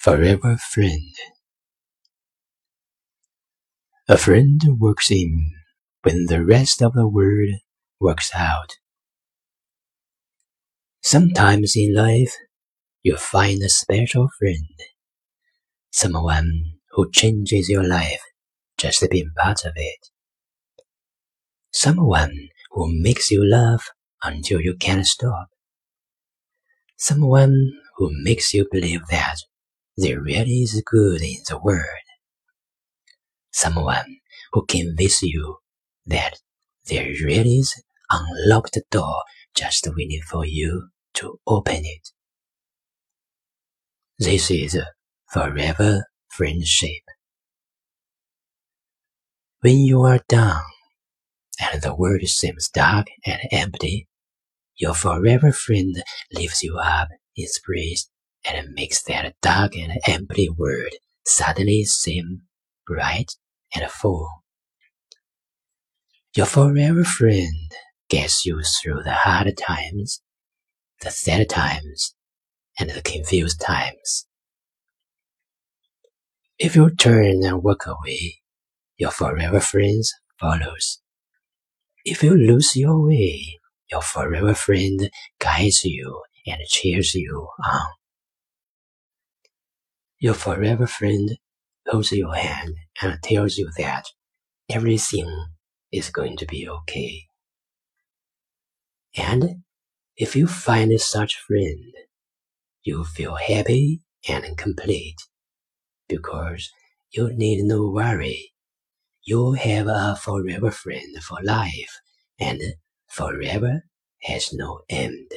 Forever Friend. A friend works in when the rest of the world works out. Sometimes in life, you find a special friend, someone who changes your life just being part of it, someone who makes you laugh until you can't stop, someone who makes you believe that there really is good in the world. Someone who can convinces you that there really is unlocked door just waiting for you to open it. This is forever friendship. When you are down and the world seems dark and empty, your forever friend lifts you up in and makes that dark and empty world suddenly seem bright and full. Your forever friend gets you through the hard times, the sad times, and the confused times. If you turn and walk away, your forever friend follows. If you lose your way, your forever friend guides you and cheers you on. Your forever friend holds your hand and tells you that everything is going to be okay. And if you find such friend, you feel happy and complete because you need no worry. You have a forever friend for life and forever has no end.